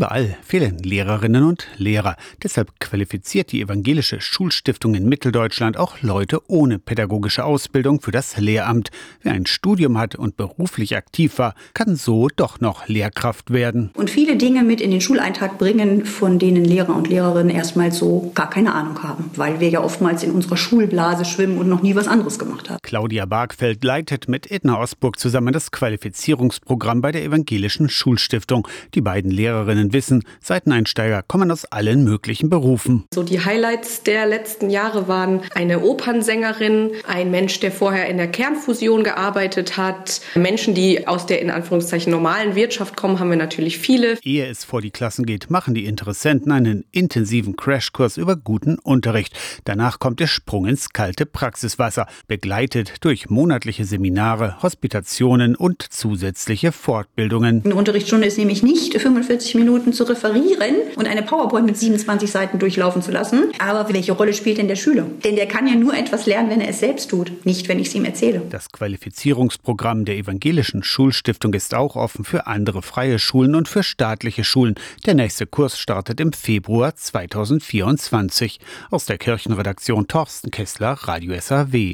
Überall fehlen Lehrerinnen und Lehrer. Deshalb qualifiziert die Evangelische Schulstiftung in Mitteldeutschland auch Leute ohne pädagogische Ausbildung für das Lehramt. Wer ein Studium hat und beruflich aktiv war, kann so doch noch Lehrkraft werden. Und viele Dinge mit in den Schuleintrag bringen, von denen Lehrer und Lehrerinnen erstmal so gar keine Ahnung haben, weil wir ja oftmals in unserer Schulblase schwimmen und noch nie was anderes gemacht haben. Claudia Bargfeld leitet mit Edna Osburg zusammen das Qualifizierungsprogramm bei der Evangelischen Schulstiftung. Die beiden Lehrerinnen Expertinnen wissen, Seiteneinsteiger kommen aus allen möglichen Berufen. So die Highlights der letzten Jahre waren eine Opernsängerin, ein Mensch, der vorher in der Kernfusion gearbeitet hat, Menschen, die aus der in Anführungszeichen normalen Wirtschaft kommen, haben wir natürlich viele. Ehe es vor die Klassen geht, machen die Interessenten einen intensiven Crashkurs über guten Unterricht. Danach kommt der Sprung ins kalte Praxiswasser, begleitet durch monatliche Seminare, Hospitationen und zusätzliche Fortbildungen. Eine Unterrichtsstunde ist nämlich nicht 45 Minuten Minuten zu referieren und eine PowerPoint mit 27 Seiten durchlaufen zu lassen. Aber welche Rolle spielt denn der Schüler? Denn der kann ja nur etwas lernen, wenn er es selbst tut, nicht wenn ich es ihm erzähle. Das Qualifizierungsprogramm der Evangelischen Schulstiftung ist auch offen für andere freie Schulen und für staatliche Schulen. Der nächste Kurs startet im Februar 2024. Aus der Kirchenredaktion Torsten Kessler, Radio SAW.